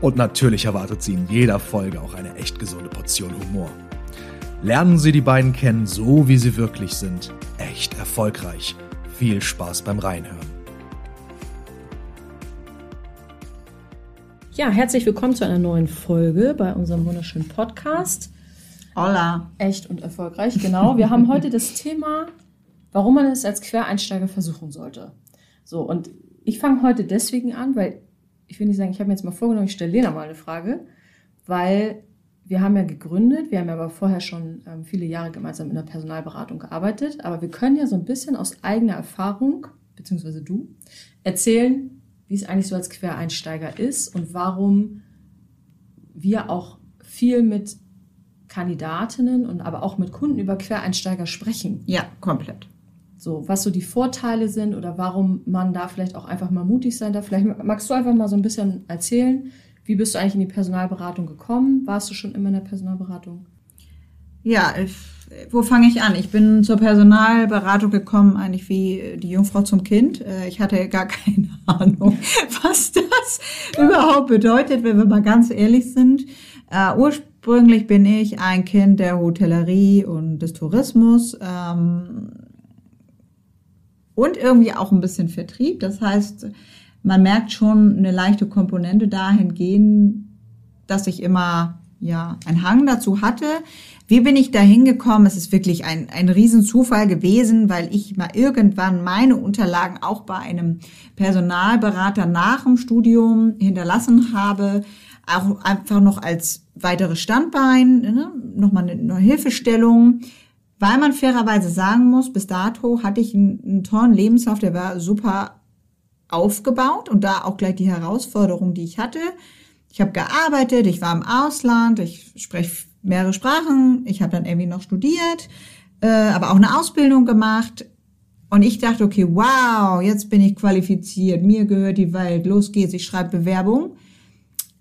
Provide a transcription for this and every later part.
Und natürlich erwartet Sie in jeder Folge auch eine echt gesunde Portion Humor. Lernen Sie die beiden kennen, so wie sie wirklich sind. Echt erfolgreich. Viel Spaß beim Reinhören. Ja, herzlich willkommen zu einer neuen Folge bei unserem wunderschönen Podcast. Hola. Echt und erfolgreich, genau. Wir haben heute das Thema, warum man es als Quereinsteiger versuchen sollte. So, und ich fange heute deswegen an, weil ich will nicht sagen, ich habe mir jetzt mal vorgenommen, ich stelle Lena mal eine Frage, weil wir haben ja gegründet, wir haben ja aber vorher schon ähm, viele Jahre gemeinsam in der Personalberatung gearbeitet, aber wir können ja so ein bisschen aus eigener Erfahrung, beziehungsweise du, erzählen, wie es eigentlich so als Quereinsteiger ist und warum wir auch viel mit Kandidatinnen und aber auch mit Kunden über Quereinsteiger sprechen. Ja, komplett. So, was so die Vorteile sind oder warum man da vielleicht auch einfach mal mutig sein darf. Vielleicht magst du einfach mal so ein bisschen erzählen, wie bist du eigentlich in die Personalberatung gekommen? Warst du schon immer in der Personalberatung? Ja, wo fange ich an? Ich bin zur Personalberatung gekommen, eigentlich wie die Jungfrau zum Kind. Äh, ich hatte gar keine Ahnung, was das überhaupt bedeutet, wenn wir mal ganz ehrlich sind. Uh, ursprünglich bin ich ein Kind der Hotellerie und des Tourismus. Und irgendwie auch ein bisschen Vertrieb. Das heißt, man merkt schon eine leichte Komponente dahingehend, dass ich immer ja einen Hang dazu hatte. Wie bin ich da hingekommen? Es ist wirklich ein, ein Riesenzufall gewesen, weil ich mal irgendwann meine Unterlagen auch bei einem Personalberater nach dem Studium hinterlassen habe. Auch einfach noch als weiteres Standbein, ne? nochmal eine, eine Hilfestellung. Weil man fairerweise sagen muss, bis dato hatte ich einen, einen tollen Lebenslauf, der war super aufgebaut und da auch gleich die Herausforderung, die ich hatte. Ich habe gearbeitet, ich war im Ausland, ich spreche mehrere Sprachen, ich habe dann irgendwie noch studiert, äh, aber auch eine Ausbildung gemacht. Und ich dachte, okay, wow, jetzt bin ich qualifiziert, mir gehört die Welt, los geht's, ich schreibe Bewerbung.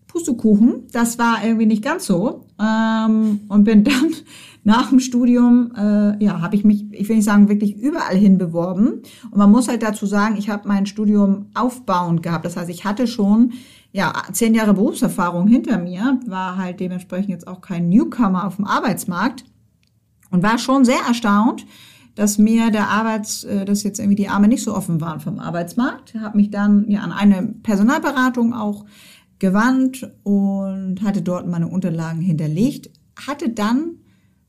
Pustekuchen, das war irgendwie nicht ganz so. Ähm, und bin dann nach dem Studium, äh, ja, habe ich mich, ich will nicht sagen, wirklich überall hin beworben. Und man muss halt dazu sagen, ich habe mein Studium aufbauend gehabt. Das heißt, ich hatte schon ja zehn Jahre Berufserfahrung hinter mir, war halt dementsprechend jetzt auch kein Newcomer auf dem Arbeitsmarkt und war schon sehr erstaunt, dass mir der Arbeits, äh, dass jetzt irgendwie die Arme nicht so offen waren vom Arbeitsmarkt. Habe mich dann ja an eine Personalberatung auch gewandt und hatte dort meine Unterlagen hinterlegt. Hatte dann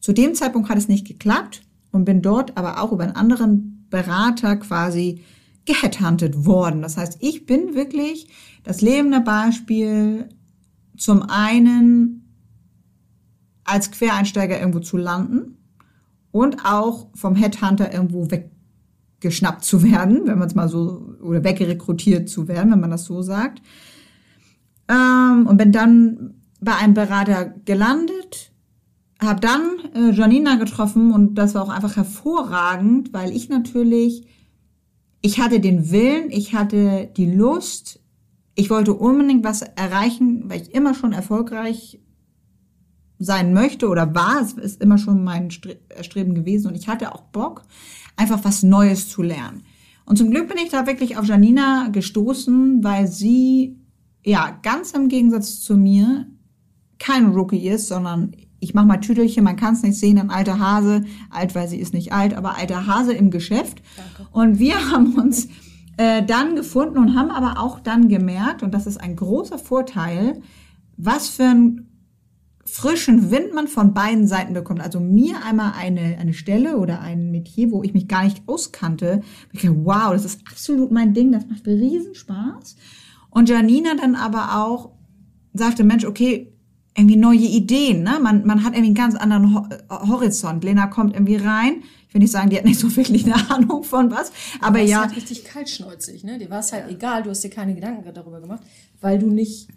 zu dem Zeitpunkt hat es nicht geklappt und bin dort aber auch über einen anderen Berater quasi geheadhuntet worden. Das heißt, ich bin wirklich das lebende Beispiel zum einen als Quereinsteiger irgendwo zu landen und auch vom Headhunter irgendwo weggeschnappt zu werden, wenn man es mal so, oder wegrekrutiert zu werden, wenn man das so sagt. Und bin dann bei einem Berater gelandet, habe dann äh, Janina getroffen und das war auch einfach hervorragend, weil ich natürlich, ich hatte den Willen, ich hatte die Lust, ich wollte unbedingt was erreichen, weil ich immer schon erfolgreich sein möchte oder war, es ist immer schon mein Streben gewesen und ich hatte auch Bock, einfach was Neues zu lernen. Und zum Glück bin ich da wirklich auf Janina gestoßen, weil sie, ja, ganz im Gegensatz zu mir, kein Rookie ist, sondern ich mache mal Tüdelchen, man kann es nicht sehen, ein alter Hase, alt, weil sie ist nicht alt, aber alter Hase im Geschäft. Danke. Und wir haben uns äh, dann gefunden und haben aber auch dann gemerkt, und das ist ein großer Vorteil, was für einen frischen Wind man von beiden Seiten bekommt. Also mir einmal eine, eine Stelle oder ein Metier, wo ich mich gar nicht auskannte. Ich dachte, wow, das ist absolut mein Ding, das macht riesen Spaß. Und Janina dann aber auch sagte, Mensch, okay, irgendwie neue Ideen. Ne? Man, man hat irgendwie einen ganz anderen Ho Horizont. Lena kommt irgendwie rein. Ich will nicht sagen, die hat nicht so wirklich eine Ahnung von was. Aber du ja. halt richtig kaltschnäuzig, ne? Dir war es halt egal, du hast dir keine Gedanken darüber gemacht, weil du nicht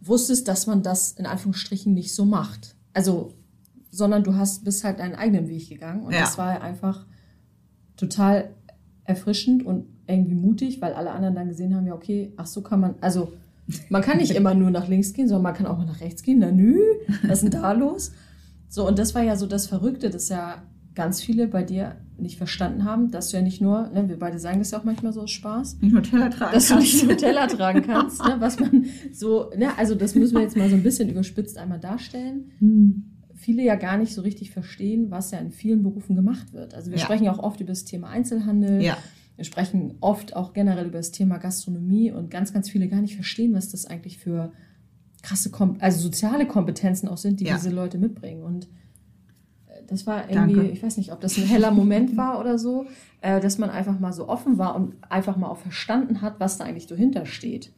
wusstest, dass man das in Anführungsstrichen nicht so macht. Also, sondern du hast bist halt deinen eigenen Weg gegangen und Ja. das war einfach total erfrischend und irgendwie mutig, weil alle anderen dann gesehen haben, ja okay, ach so kann man, also man kann nicht immer nur nach links gehen, sondern man kann auch mal nach rechts gehen. Na nü, was ist denn da los? So, und das war ja so das Verrückte, dass ja ganz viele bei dir nicht verstanden haben, dass du ja nicht nur, ne, wir beide sagen das ja auch manchmal so aus Spaß, Nicht nur Teller tragen dass du nicht nur Teller tragen kannst, ne, was man so, ne, also das müssen wir jetzt mal so ein bisschen überspitzt einmal darstellen. Hm. Viele ja gar nicht so richtig verstehen, was ja in vielen Berufen gemacht wird. Also wir Ja. sprechen ja auch oft über das Thema Einzelhandel. Ja, Wir sprechen oft auch generell über das Thema Gastronomie und ganz, ganz viele gar nicht verstehen, was das eigentlich für krasse, Kom also soziale Kompetenzen auch sind, die Ja. diese Leute mitbringen. Und äh, das war irgendwie, Danke. ich weiß nicht, ob das ein heller Moment war oder so, äh, dass man einfach mal so offen war und einfach mal auch verstanden hat, was da eigentlich dahinter steht.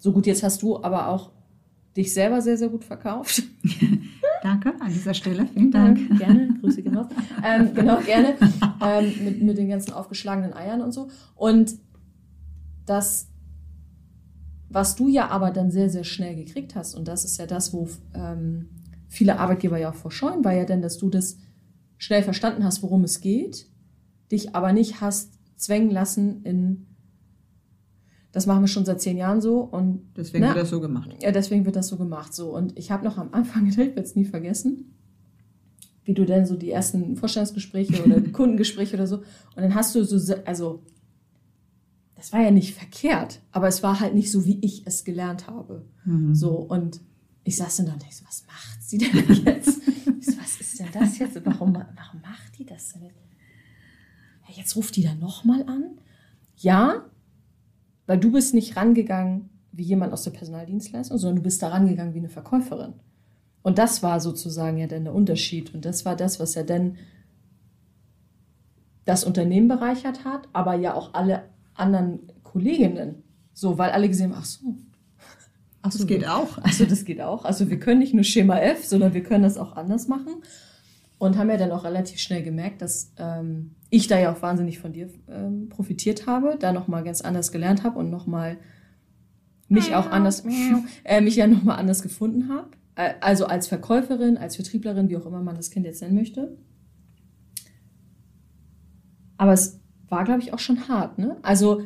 So gut, jetzt hast du aber auch dich selber sehr, sehr gut verkauft. danke an dieser Stelle. Vielen Dank. Ähm, gerne, Grüße gehen raus. Ähm, genau, gerne. Ähm, mit, mit den ganzen aufgeschlagenen Eiern und so. Und das, was du ja aber dann sehr, sehr schnell gekriegt hast, und das ist ja das, wo ähm, viele Arbeitgeber ja auch vorscheuen, war ja dann, dass du das schnell verstanden hast, worum es geht, dich aber nicht hast zwängen lassen in, das machen wir schon seit zehn Jahren so und Deswegen Na, wird das so gemacht. ja, deswegen wird das so gemacht. So. Und ich habe noch am Anfang gedacht, ich werde es nie vergessen, wie du denn so die ersten Vorstellungsgespräche oder Kundengespräche oder so. Und dann hast du so, also, das war ja nicht verkehrt, aber es war halt nicht so, wie ich es gelernt habe. Mhm. So, und ich saß dann da und dachte, so, was macht sie denn jetzt? So, was ist denn das jetzt? Warum, warum macht die das denn? Ja, jetzt ruft die da nochmal an? Ja, weil du bist nicht rangegangen wie jemand aus der Personaldienstleistung, sondern du bist da rangegangen wie eine Verkäuferin. Und das war sozusagen ja dann der Unterschied. Und das war das, was ja dann das Unternehmen bereichert hat, aber ja auch alle anderen Kolleginnen. So, weil alle gesehen haben, ach so. Ach Das geht auch. Also das geht auch. Also wir können nicht nur Schema F, sondern wir können das auch anders machen. Und haben ja dann auch relativ schnell gemerkt, dass ähm, ich da ja auch wahnsinnig von dir ähm, profitiert habe, da nochmal ganz anders gelernt habe und nochmal mich auch anders, äh, mich ja nochmal anders gefunden habe. Äh, also als Verkäuferin, als Vertrieblerin, wie auch immer man das Kind jetzt nennen möchte. Aber es war, glaube ich, auch schon hart, ne? Also,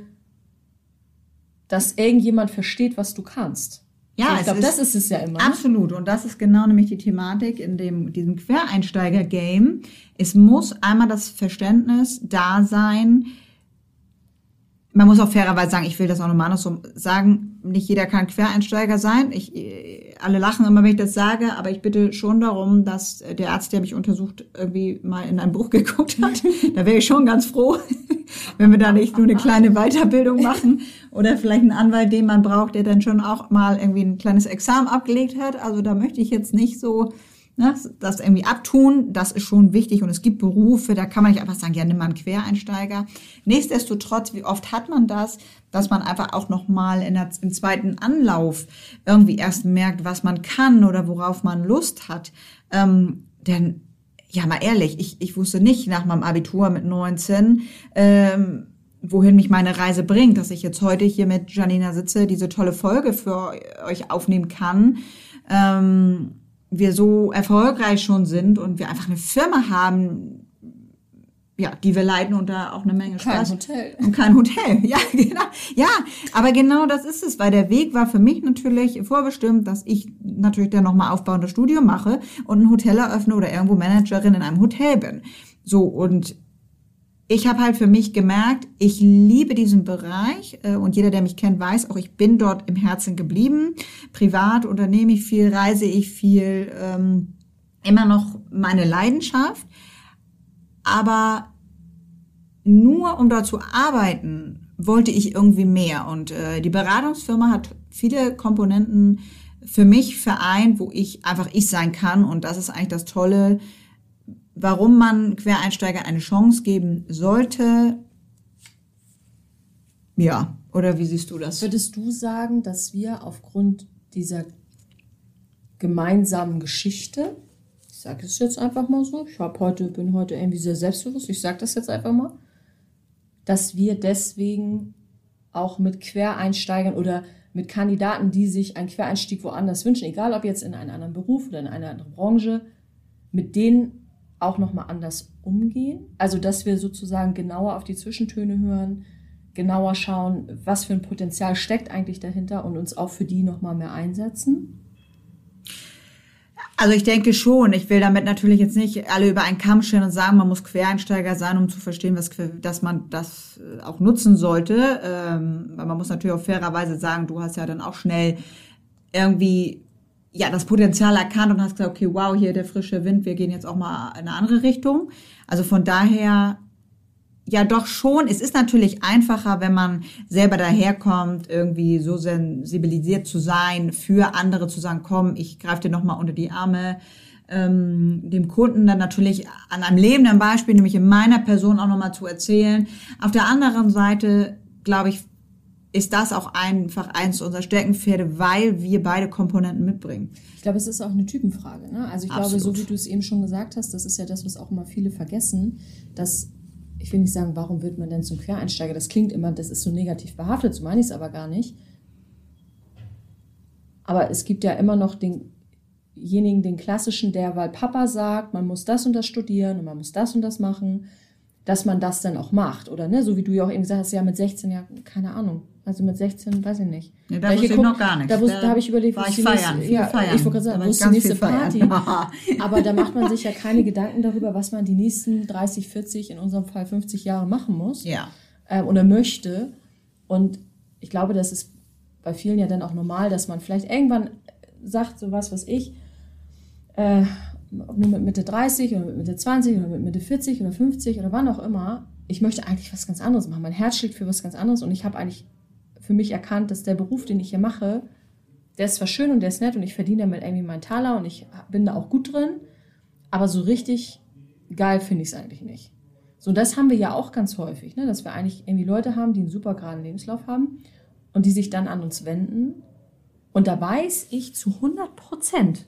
dass irgendjemand versteht, was du kannst. Ja, ich glaube, das ist es ja immer. ne? Absolut. Und das ist genau nämlich die Thematik in dem, diesem Quereinsteiger-Game. Es muss einmal das Verständnis da sein. Man muss auch fairerweise sagen, ich will das auch nochmal andersrum sagen, nicht jeder kann Quereinsteiger sein. Ich, äh, alle lachen immer, wenn ich das sage, aber ich bitte schon darum, dass äh, der Arzt, der mich untersucht, irgendwie mal in ein Buch geguckt hat. da wäre ich schon ganz froh, wenn wir da nicht nur eine kleine Weiterbildung machen oder vielleicht einen Anwalt, den man braucht, der dann schon auch mal irgendwie ein kleines Examen abgelegt hat. Also da möchte ich jetzt nicht so ne, das irgendwie abtun. Das ist schon wichtig und es gibt Berufe, da kann man nicht einfach sagen, ja, nimm mal einen Quereinsteiger. Nichtsdestotrotz, wie oft hat man das, dass man einfach auch noch mal in der, im zweiten Anlauf irgendwie erst merkt, was man kann oder worauf man Lust hat. Ähm, denn ja, mal ehrlich, ich, ich wusste nicht nach meinem Abitur mit 19, ähm, wohin mich meine Reise bringt, dass ich jetzt heute hier mit Janina sitze, diese tolle Folge für euch aufnehmen kann. Ähm, wir so erfolgreich schon sind und wir einfach eine Firma haben, ja, die wir leiten und da auch eine Menge Kein Spaß. Hotel. Und kein Hotel. Ja, genau. Ja, aber genau das ist es, weil der Weg war für mich natürlich vorbestimmt, dass ich natürlich dann nochmal aufbauendes Studium mache und ein Hotel eröffne oder irgendwo Managerin in einem Hotel bin. So, und ich habe halt für mich gemerkt, ich liebe diesen Bereich äh, und jeder, der mich kennt, weiß auch, ich bin dort im Herzen geblieben. Privat unternehme ich viel, reise ich viel, ähm, immer noch meine Leidenschaft. Aber nur um dort zu arbeiten, wollte ich irgendwie mehr. Und äh, die Beratungsfirma hat viele Komponenten für mich vereint, wo ich einfach ich sein kann. Und das ist eigentlich das Tolle, warum man Quereinsteiger eine Chance geben sollte. Ja, oder wie siehst du das? Würdest du sagen, dass wir aufgrund dieser gemeinsamen Geschichte, ich sage es jetzt einfach mal so, ich hab heute, bin heute irgendwie sehr selbstbewusst, ich sage das jetzt einfach mal, dass wir deswegen auch mit Quereinsteigern oder mit Kandidaten, die sich einen Quereinstieg woanders wünschen, egal ob jetzt in einen anderen Beruf oder in eine andere Branche, mit denen auch nochmal anders umgehen. Also, dass wir sozusagen genauer auf die Zwischentöne hören, genauer schauen, was für ein Potenzial steckt eigentlich dahinter und uns auch für die nochmal mehr einsetzen. Also ich denke schon. Ich will damit natürlich jetzt nicht alle über einen Kamm stellen und sagen, man muss Quereinsteiger sein, um zu verstehen, was, dass man das äh, auch nutzen sollte. Ähm, weil man muss natürlich auch fairerweise sagen, du hast ja dann auch schnell irgendwie ja das Potenzial erkannt und hast gesagt, okay, wow, hier der frische Wind, wir gehen jetzt auch mal in eine andere Richtung. Also von daher ja doch schon. Es ist natürlich einfacher, wenn man selber daherkommt, irgendwie so sensibilisiert zu sein, für andere zu sagen, komm, ich greife dir nochmal unter die Arme. Ähm, dem Kunden dann natürlich an einem lebenden Beispiel, nämlich in meiner Person auch nochmal zu erzählen. Auf der anderen Seite, glaube ich, ist das auch einfach eins unserer Stärkenpferde, weil wir beide Komponenten mitbringen. Ich glaube, es ist auch eine Typenfrage. Ne? Also ich Absolut. glaube, so wie du es eben schon gesagt hast, das ist ja das, was auch immer viele vergessen, dass ich will nicht sagen, warum wird man denn zum Quereinsteiger? Das klingt immer, das ist so negativ behaftet, so meine ich es aber gar nicht. Aber es gibt ja immer noch denjenigen, den klassischen, der, weil Papa sagt, man muss das und das studieren und man muss das und das machen, dass man das dann auch macht, oder ne? So wie du ja auch eben gesagt hast, ja, mit 16 Jahren, keine Ahnung. Also mit 16, weiß ich nicht. Ja, da wusste ich noch gar nichts. Da, da, da habe ich überlegt, war ich feiern, nächste, ja, feiern. ich wollte gerade sagen, wo ist die nächste Party? Aber da macht man sich ja keine Gedanken darüber, was man die nächsten 30, 40, in unserem Fall 50 Jahre machen muss. Ja. Ähm, oder möchte. Und ich glaube, das ist bei vielen ja dann auch normal, dass man vielleicht irgendwann sagt, so was, was ich, äh, nur mit Mitte 30 oder mit Mitte 20 oder mit Mitte 40 oder 50 oder wann auch immer, ich möchte eigentlich was ganz anderes machen. Mein Herz schlägt für was ganz anderes und ich habe eigentlich für mich erkannt, dass der Beruf, den ich hier mache, der ist zwar schön und der ist nett und ich verdiene damit irgendwie meinen Taler und ich bin da auch gut drin, aber so richtig geil finde ich es eigentlich nicht. So, das haben wir ja auch ganz häufig, ne? dass wir eigentlich irgendwie Leute haben, die einen super geraden Lebenslauf haben und die sich dann an uns wenden. Und da weiß ich zu 100 Prozent,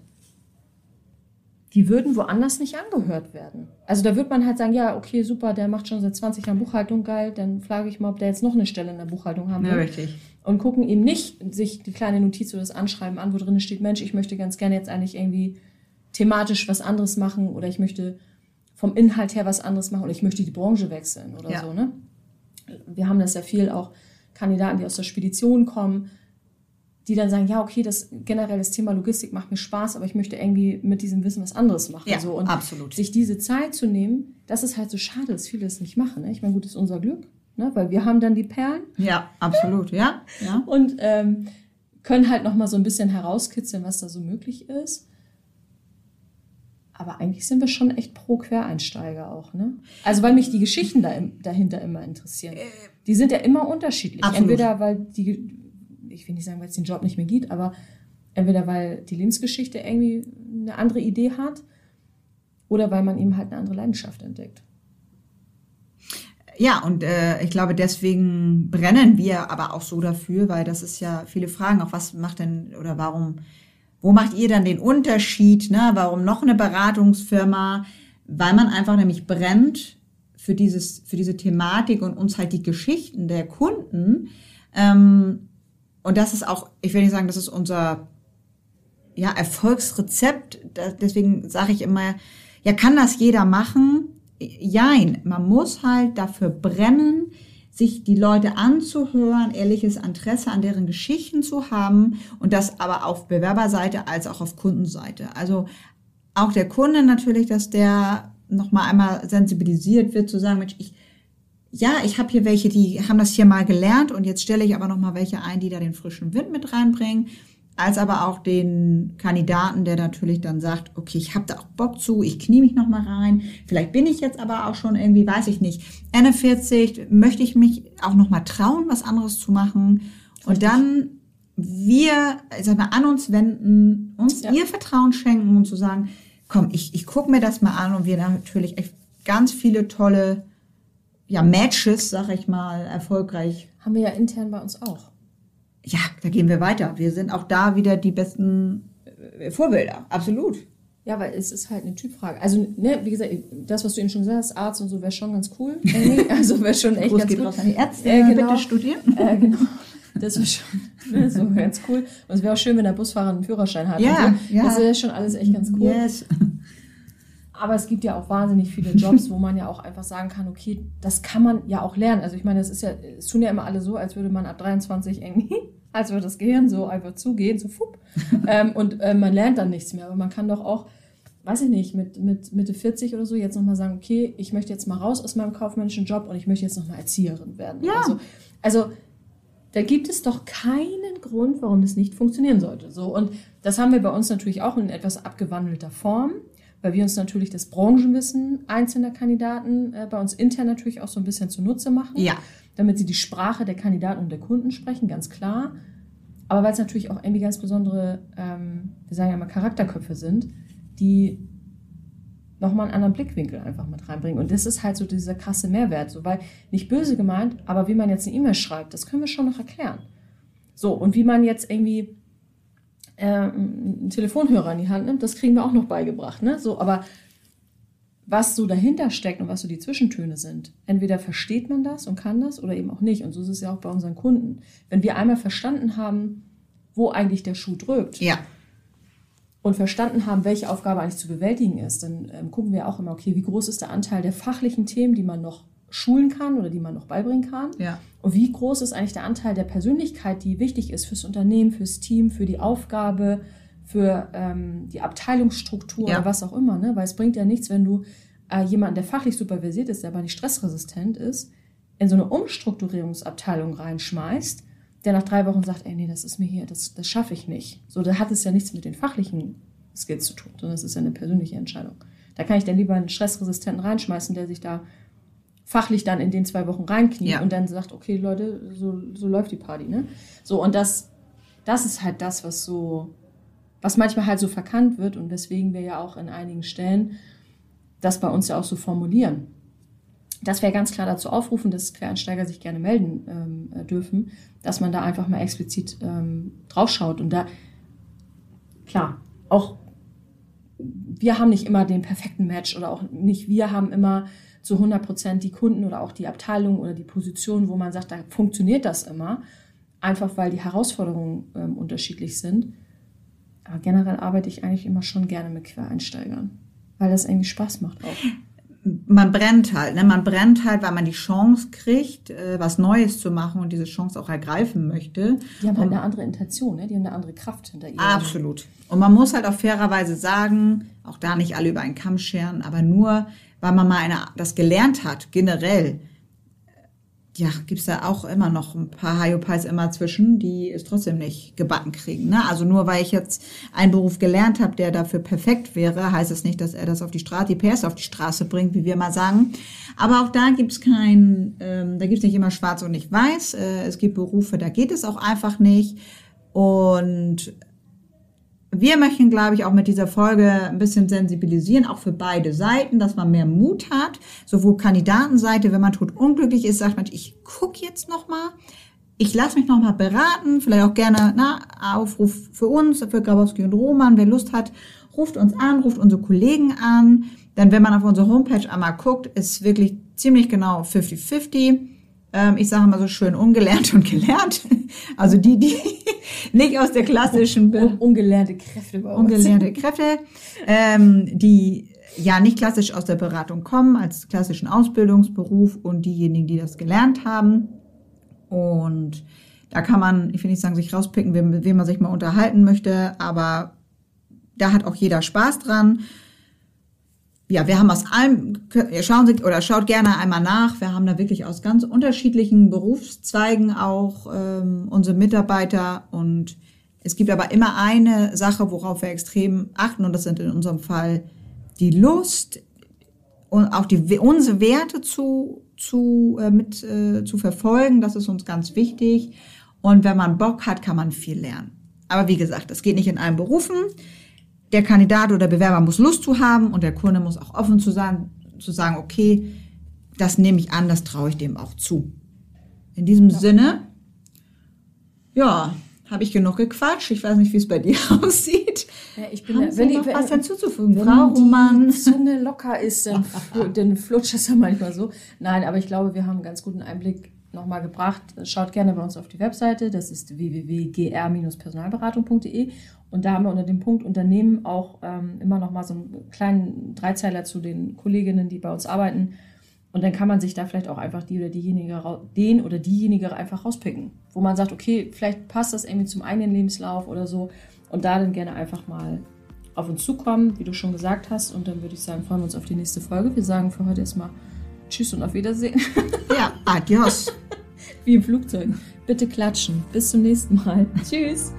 die würden woanders nicht angehört werden. Also da wird man halt sagen, ja, okay, super, der macht schon seit 20 Jahren Buchhaltung, geil, dann frage ich mal, ob der jetzt noch eine Stelle in der Buchhaltung haben will. Ja, richtig. Und gucken ihm nicht sich die kleine Notiz oder das Anschreiben an, wo drin steht, Mensch, ich möchte ganz gerne jetzt eigentlich irgendwie thematisch was anderes machen oder ich möchte vom Inhalt her was anderes machen oder ich möchte die Branche wechseln oder ja. so, ne? Wir haben das ja viel auch Kandidaten, die aus der Spedition kommen, die dann sagen, ja, okay, das generell das Thema Logistik macht mir Spaß, aber ich möchte irgendwie mit diesem Wissen was anderes machen. Ja, so. Und absolut. sich diese Zeit zu nehmen, das ist halt so schade, dass viele das nicht machen. Ne? Ich meine, gut, das ist unser Glück, ne? weil wir haben dann die Perlen. Ja, absolut, ja. ja. Und ähm, können halt noch mal so ein bisschen herauskitzeln, was da so möglich ist. Aber eigentlich sind wir schon echt pro Quereinsteiger auch, ne? Also weil mich die Geschichten da im, dahinter immer interessieren. Äh, die sind ja immer unterschiedlich. Absolut. Entweder weil die ich will nicht sagen, weil es den Job nicht mehr gibt, aber entweder weil die Lebensgeschichte irgendwie eine andere Idee hat oder weil man eben halt eine andere Leidenschaft entdeckt. Ja, und äh, ich glaube, deswegen brennen wir aber auch so dafür, weil das ist ja viele Fragen, auch was macht denn oder warum, wo macht ihr dann den Unterschied, ne? Warum noch eine Beratungsfirma? Weil man einfach nämlich brennt für dieses, für diese Thematik und uns halt die Geschichten der Kunden ähm, und das ist auch, ich will nicht sagen, das ist unser ja, Erfolgsrezept. Deswegen sage ich immer, ja, kann das jeder machen? Jein, man muss halt dafür brennen, sich die Leute anzuhören, ehrliches Interesse an deren Geschichten zu haben und das aber auf Bewerberseite als auch auf Kundenseite. Also auch der Kunde natürlich, dass der nochmal einmal sensibilisiert wird, zu sagen, Mensch, ich ja, ich habe hier welche, die haben das hier mal gelernt und jetzt stelle ich aber noch mal welche ein, die da den frischen Wind mit reinbringen, als aber auch den Kandidaten, der natürlich dann sagt, okay, ich habe da auch Bock zu, ich knie mich noch mal rein, vielleicht bin ich jetzt aber auch schon irgendwie, weiß ich nicht, Ende 40, möchte ich mich auch noch mal trauen, was anderes zu machen? Und dann wir, ich sag mal, an uns wenden, uns ja. ihr Vertrauen schenken und zu sagen, komm, ich, ich gucke mir das mal an und wir natürlich echt ganz viele tolle ja, Matches, sag ich mal, erfolgreich. Haben wir ja intern bei uns auch. Ja, da gehen wir weiter. Wir sind auch da wieder die besten äh, Vorbilder, absolut. Ja, weil es ist halt eine Typfrage. Also, ne, wie gesagt, das, was du eben schon gesagt hast, Arzt und so, wäre schon ganz cool. also wäre schon echt Groß ganz geht gut. raus an die Ärzte, äh, genau. bitte studieren. Äh, genau. Das wäre schon, Ne, so ganz cool. Und es wäre auch schön, wenn der Busfahrer einen Führerschein hat. Ja, so. ja. Das ist ja schon alles echt ganz cool. Yes. Aber es gibt ja auch wahnsinnig viele Jobs, wo man ja auch einfach sagen kann, okay, das kann man ja auch lernen. Also ich meine, es ist ja, es tun ja immer alle so, als würde man ab 23 irgendwie, als würde das Gehirn so einfach zugehen, so fupp. ähm, und äh, man lernt dann nichts mehr. Aber man kann doch auch, weiß ich nicht, mit, mit Mitte 40 oder so jetzt nochmal sagen, okay, ich möchte jetzt mal raus aus meinem kaufmännischen Job und ich möchte jetzt nochmal Erzieherin werden. Ja. so. Also da gibt es doch keinen Grund, warum das nicht funktionieren sollte. So und das haben wir bei uns natürlich auch in etwas abgewandelter Form, weil wir uns natürlich das Branchenwissen einzelner Kandidaten äh, bei uns intern natürlich auch so ein bisschen zunutze machen, Ja. damit sie die Sprache der Kandidaten und der Kunden sprechen, ganz klar. Aber weil es natürlich auch irgendwie ganz besondere, ähm, wir sagen ja mal Charakterköpfe sind, die nochmal einen anderen Blickwinkel einfach mit reinbringen. Und das ist halt so dieser krasse Mehrwert. So, weil nicht böse gemeint, aber wie man jetzt eine E-Mail schreibt, das können wir schon noch erklären. So, und wie man jetzt irgendwie ähm, einen Telefonhörer in die Hand nimmt, das kriegen wir auch noch beigebracht. Ne? So, aber was so dahinter steckt und was so die Zwischentöne sind, entweder versteht man das und kann das oder eben auch nicht. Und so ist es ja auch bei unseren Kunden. Wenn wir einmal verstanden haben, wo eigentlich der Schuh drückt, Ja. und verstanden haben, welche Aufgabe eigentlich zu bewältigen ist, dann ähm, gucken wir auch immer, okay, wie groß ist der Anteil der fachlichen Themen, die man noch schulen kann oder die man noch beibringen kann? Ja. Und wie groß ist eigentlich der Anteil der Persönlichkeit, die wichtig ist fürs Unternehmen, fürs Team, für die Aufgabe, für ähm, die Abteilungsstruktur Ja. oder was auch immer? Ne? Weil es bringt ja nichts, wenn du äh, jemanden, der fachlich supervisiert ist, der aber nicht stressresistent ist, in so eine Umstrukturierungsabteilung reinschmeißt, der nach drei Wochen sagt, ey, nee, das ist mir hier, das, das schaffe ich nicht. So, da hat es ja nichts mit den fachlichen Skills zu tun, sondern es ist ja eine persönliche Entscheidung. Da kann ich dann lieber einen Stressresistenten reinschmeißen, der sich da fachlich dann in den zwei Wochen reinkniet Ja. und dann sagt, okay, Leute, so, so läuft die Party, ne? So, und das, das ist halt das, was so, was manchmal halt so verkannt wird und weswegen wir ja auch in einigen Stellen das bei uns ja auch so formulieren. Dass wir ganz klar dazu aufrufen, dass Quereinsteiger sich gerne melden ähm, äh, dürfen, dass man da einfach mal explizit ähm, draufschaut. Und da, klar, auch wir haben nicht immer den perfekten Match oder auch nicht wir haben immer zu 100 Prozent die Kunden oder auch die Abteilung oder die Position, wo man sagt, da funktioniert das immer, einfach weil die Herausforderungen ähm, unterschiedlich sind. Aber generell arbeite ich eigentlich immer schon gerne mit Quereinsteigern, weil das irgendwie Spaß macht auch. man brennt halt, ne? Man brennt halt, weil man die Chance kriegt, äh, was Neues zu machen und diese Chance auch ergreifen möchte. Die haben halt eine andere Intention, ne? die haben eine andere Kraft hinter ihnen. Absolut. Und man muss halt auch fairerweise sagen, auch da nicht alle über einen Kamm scheren, aber nur, weil man mal eine, das gelernt hat, generell, ja, gibt's da auch immer noch ein paar Hyopies immer zwischen, die es trotzdem nicht gebacken kriegen. Ne? Also nur weil ich jetzt einen Beruf gelernt habe, der dafür perfekt wäre, heißt es nicht, dass er das auf die Straße, die PS auf die Straße bringt, wie wir mal sagen. Aber auch da gibt's kein, ähm, da gibt's nicht immer schwarz und nicht weiß. Äh, es gibt Berufe, da geht es auch einfach nicht. Und wir möchten, glaube ich, auch mit dieser Folge ein bisschen sensibilisieren, auch für beide Seiten, dass man mehr Mut hat. Sowohl Kandidatenseite, wenn man tot unglücklich ist, sagt man, ich guck jetzt noch mal, ich lasse mich noch mal beraten, vielleicht auch gerne na, Aufruf für uns, für Grabowski und Roman, wer Lust hat, ruft uns an, ruft unsere Kollegen an. Denn wenn man auf unsere Homepage einmal guckt, ist wirklich ziemlich genau 50-50. Ähm, ich sage mal so schön ungelernt und gelernt. Also die, die nicht aus der klassischen Un ungelernte Kräfte bei uns. ungelernte Kräfte, ähm, die ja nicht klassisch aus der Beratung kommen, als klassischen Ausbildungsberuf und diejenigen, die das gelernt haben. Und da kann man, ich will nicht sagen, sich rauspicken, wem, mit wem man sich mal unterhalten möchte, aber da hat auch jeder Spaß dran. Ja, wir haben aus allem, schauen Sie oder schaut gerne einmal nach. Wir haben da wirklich aus ganz unterschiedlichen Berufszweigen auch ähm, unsere Mitarbeiter und es gibt aber immer eine Sache, worauf wir extrem achten und das sind in unserem Fall die Lust und auch die unsere Werte zu zu äh, mit äh, zu verfolgen. Das ist uns ganz wichtig und wenn man Bock hat, kann man viel lernen. Aber wie gesagt, das geht nicht in allen Berufen der Kandidat oder Bewerber muss Lust zu haben und der Kunde muss auch offen zu sein, zu sagen, okay, das nehme ich an, das traue ich dem auch zu. In diesem Sinne, ja, habe ich genug gequatscht. Ich weiß nicht, wie es bei dir aussieht. Ja, ich bin Haben ja, Sie wenn die, noch wenn, was hinzuzufügen? wenn Frau die Roman. Zunge locker ist, dann, dann flutscht es ja manchmal so. Nein, aber ich glaube, wir haben einen ganz guten Einblick nochmal gebracht. Schaut gerne bei uns auf die Webseite, das ist www.gr-personalberatung.de und da haben wir unter dem Punkt Unternehmen auch ähm, immer nochmal so einen kleinen Dreizeiler zu den Kolleginnen, die bei uns arbeiten. Und dann kann man sich da vielleicht auch einfach die oder diejenige, den oder diejenige einfach rauspicken, wo man sagt, okay, vielleicht passt das irgendwie zum eigenen Lebenslauf oder so und da dann gerne einfach mal auf uns zukommen, wie du schon gesagt hast. Und dann würde ich sagen, freuen wir uns auf die nächste Folge. Wir sagen für heute erstmal Tschüss und auf Wiedersehen. Ja, adios. Wie im Flugzeug. Bitte klatschen. Bis zum nächsten Mal. Tschüss.